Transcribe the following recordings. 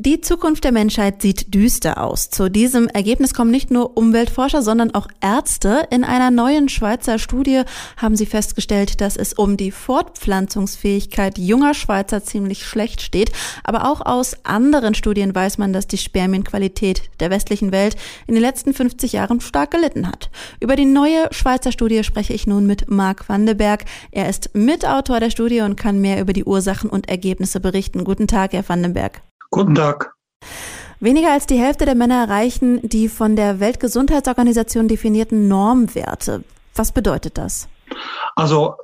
Die Zukunft der Menschheit sieht düster aus. Zu diesem Ergebnis kommen nicht nur Umweltforscher, sondern auch Ärzte. In einer neuen Schweizer Studie haben sie festgestellt, dass es um die Fortpflanzungsfähigkeit junger Schweizer ziemlich schlecht steht. Aber auch aus anderen Studien weiß man, dass die Spermienqualität der westlichen Welt in den letzten 50 Jahren stark gelitten hat. Über die neue Schweizer Studie spreche ich nun mit Marc Vandenberg. Er ist Mitautor der Studie und kann mehr über die Ursachen und Ergebnisse berichten. Guten Tag, Herr Vandenberg. Guten Tag. Weniger als die Hälfte der Männer erreichen die von der Weltgesundheitsorganisation definierten Normwerte. Was bedeutet das? Also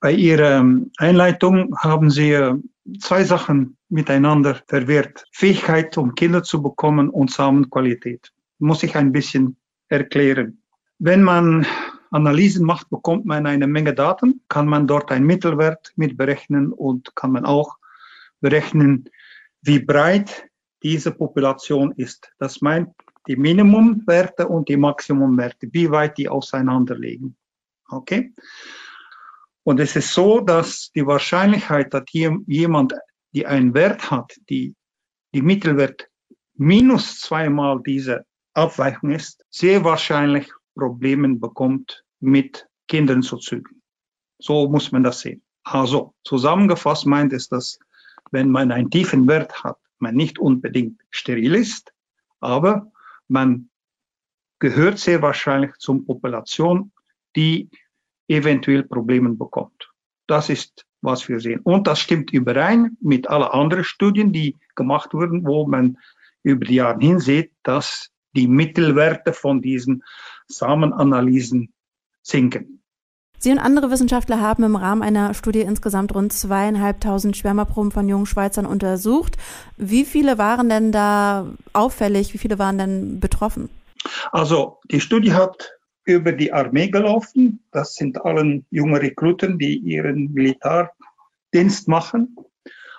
bei Ihrer Einleitung haben Sie äh, zwei Sachen miteinander verwehrt. Fähigkeit, um Kinder zu bekommen und Samenqualität. Muss ich ein bisschen erklären. Wenn man Analysen macht, bekommt man eine Menge Daten, kann man dort einen Mittelwert mit berechnen und kann man auch berechnen, wie breit diese Population ist. Das meint die Minimumwerte und die Maximumwerte, wie weit die auseinander liegen. Okay? Und es ist so, dass die Wahrscheinlichkeit, dass jemand, die einen Wert hat, die, die Mittelwert minus zweimal diese Abweichung ist, sehr wahrscheinlich Probleme bekommt mit Kindern zu zügeln. So muss man das sehen. Also zusammengefasst meint es, dass wenn man einen tiefen Wert hat, man nicht unbedingt steril ist, aber man gehört sehr wahrscheinlich zum Population, die eventuell Probleme bekommt. Das ist, was wir sehen. Und das stimmt überein mit allen anderen Studien, die gemacht wurden, wo man über die Jahre hin sieht, dass die Mittelwerte von diesen Samenanalysen sinken. Sie und andere Wissenschaftler haben im Rahmen einer Studie insgesamt rund zweieinhalbtausend Spermaproben von jungen Schweizern untersucht. Wie viele waren denn da auffällig? Wie viele waren denn betroffen? Also die Studie hat über die Armee gelaufen. Das sind allen junge Rekruten, die ihren Militärdienst machen.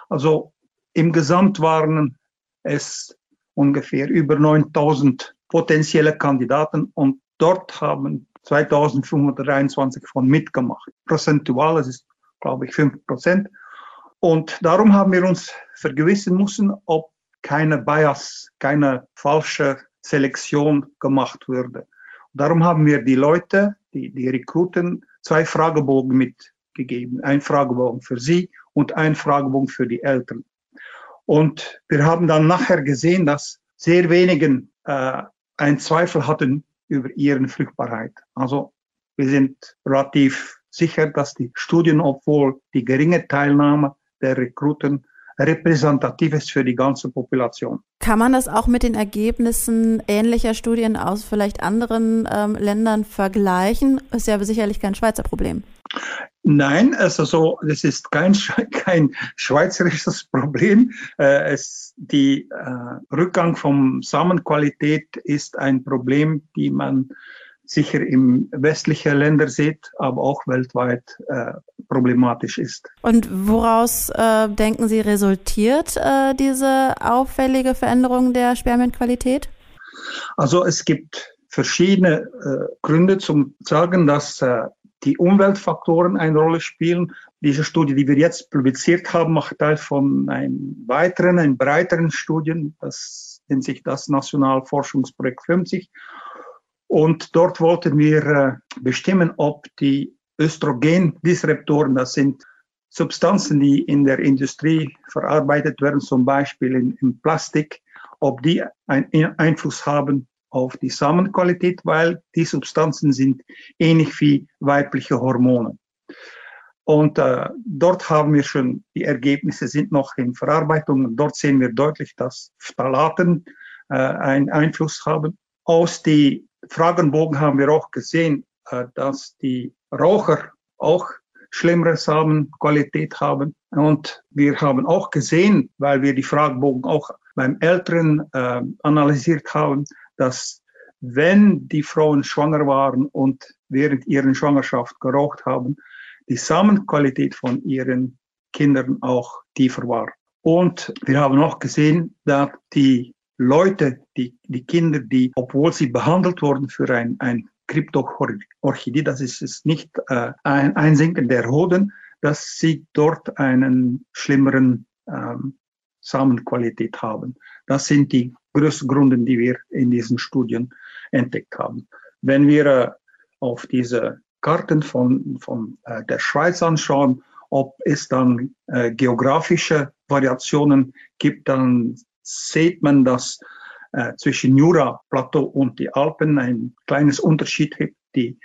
Also im Gesamt waren es ungefähr über 9000 potenzielle Kandidaten und dort haben 2523 von mitgemacht. Prozentual, das ist, glaube ich, 5 Prozent. Und darum haben wir uns vergewissen müssen, ob keine Bias, keine falsche Selektion gemacht würde. Darum haben wir die Leute, die, die Rekruten, zwei Fragebogen mitgegeben. Ein Fragebogen für sie und ein Fragebogen für die Eltern. Und wir haben dann nachher gesehen, dass sehr wenigen äh, einen Zweifel hatten über ihre Fruchtbarkeit. Also wir sind relativ sicher, dass die Studien, obwohl die geringe Teilnahme der Rekruten repräsentativ ist für die ganze Population. Kann man das auch mit den Ergebnissen ähnlicher Studien aus vielleicht anderen ähm, Ländern vergleichen? Ist ja sicherlich kein Schweizer Problem. Nein, also so, das ist kein, kein schweizerisches Problem. Äh, es, die äh, Rückgang von Samenqualität ist ein Problem, die man sicher in westlichen Ländern sieht, aber auch weltweit äh, problematisch ist. Und woraus äh, denken Sie resultiert äh, diese auffällige Veränderung der Spermienqualität? Also es gibt verschiedene äh, Gründe zum sagen, dass äh, die Umweltfaktoren eine Rolle spielen. Diese Studie, die wir jetzt publiziert haben, macht Teil von einem weiteren, einem breiteren Studien. Das nennt sich das Nationalforschungsprojekt 50. Und dort wollten wir äh, bestimmen, ob die Östrogendisruptoren, das sind Substanzen, die in der Industrie verarbeitet werden, zum Beispiel in, in Plastik, ob die einen Einfluss haben auf die Samenqualität, weil die Substanzen sind ähnlich wie weibliche Hormone. Und äh, dort haben wir schon, die Ergebnisse sind noch in Verarbeitung. Dort sehen wir deutlich, dass Phthalaten äh, einen Einfluss haben. Aus die Fragenbogen haben wir auch gesehen, äh, dass die Raucher auch schlimmere Samenqualität haben. Und wir haben auch gesehen, weil wir die Fragebogen auch beim Älteren äh, analysiert haben, dass wenn die Frauen schwanger waren und während ihrer Schwangerschaft geraucht haben, die Samenqualität von ihren Kindern auch tiefer war. Und wir haben auch gesehen, dass die Leute, die, die Kinder, die, obwohl sie behandelt wurden für ein, ein Kryptoorchidee, das ist, ist nicht äh, ein Einsinken der Hoden, dass sie dort einen schlimmeren ähm, Samenqualität haben. Das sind die größten Gründe, die wir in diesen Studien entdeckt haben. Wenn wir äh, auf diese Karten von, von äh, der Schweiz anschauen, ob es dann äh, geografische Variationen gibt, dann sieht man, dass zwischen Jura-Plateau und die Alpen ein kleines Unterschied gibt. Die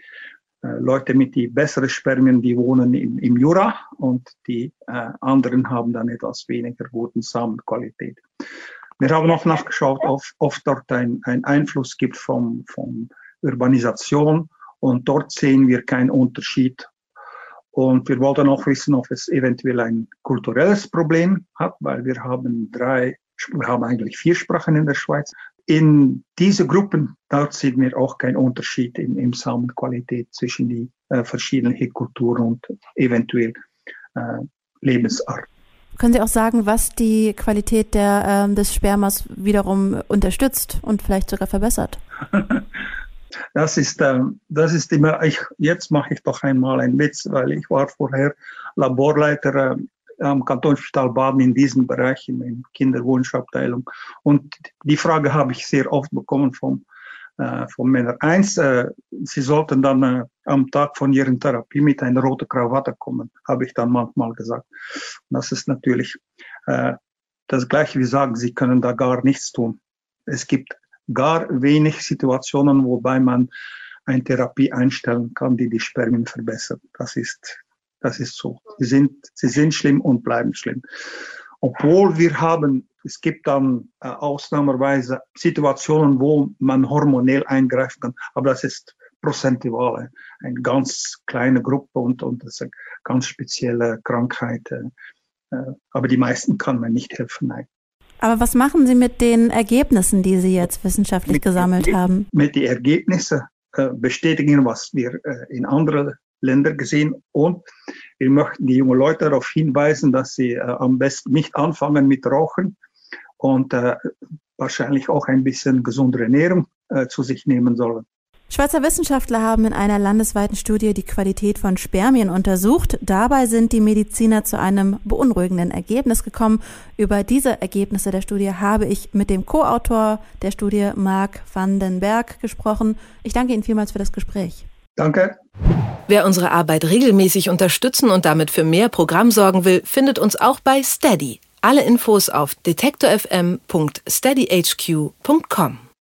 Leute mit die besseren Spermien, die wohnen im, im Jura und die anderen haben dann etwas weniger guten Samenqualität. Wir haben auch nachgeschaut, ob, ob dort ein, ein Einfluss gibt von, von Urbanisation und dort sehen wir keinen Unterschied. Und wir wollten auch wissen, ob es eventuell ein kulturelles Problem hat, weil wir haben drei, wir haben eigentlich vier Sprachen in der Schweiz. In diese Gruppen, dort sehen wir auch keinen Unterschied in, in Samenqualität zwischen die äh, verschiedenen Kulturen und eventuell äh, Lebensart. Können Sie auch sagen, was die Qualität der, äh, des Spermas wiederum unterstützt und vielleicht sogar verbessert? Das ist, äh, das ist immer, ich, jetzt mache ich doch einmal einen Witz, weil ich war vorher Laborleiter äh, am Kantonsspital Baden in diesem Bereich, in der Kinderwunschabteilung. Und die Frage habe ich sehr oft bekommen vom, äh, von Männern. Eins, äh, sie sollten dann äh, am Tag von ihren Therapie mit einer roten Krawatte kommen, habe ich dann manchmal gesagt. Und das ist natürlich äh, das Gleiche wie sagen, sie können da gar nichts tun. Es gibt gar wenig Situationen, wobei man eine Therapie einstellen kann, die die Spermien verbessert. Das ist, das ist so. Sie sind, sie sind schlimm und bleiben schlimm. Obwohl wir haben, es gibt dann äh, ausnahmsweise Situationen, wo man hormonell eingreifen kann, aber das ist prozentual, eine ganz kleine Gruppe und, und das ist eine ganz spezielle Krankheit. Äh, aber die meisten kann man nicht helfen, nein. Aber was machen Sie mit den Ergebnissen, die Sie jetzt wissenschaftlich mit, gesammelt haben? Mit den Ergebnissen äh, bestätigen, was wir äh, in anderen Ländern gesehen und wir möchten die jungen Leute darauf hinweisen, dass sie äh, am besten nicht anfangen mit Rauchen und äh, wahrscheinlich auch ein bisschen gesundere Ernährung äh, zu sich nehmen sollen. Schweizer Wissenschaftler haben in einer landesweiten Studie die Qualität von Spermien untersucht. Dabei sind die Mediziner zu einem beunruhigenden Ergebnis gekommen. Über diese Ergebnisse der Studie habe ich mit dem Co-Autor der Studie, Marc van den Berg, gesprochen. Ich danke Ihnen vielmals für das Gespräch. Danke. Wer unsere Arbeit regelmäßig unterstützen und damit für mehr Programm sorgen will, findet uns auch bei Steady. Alle Infos auf detektorfm.steadyhq.com.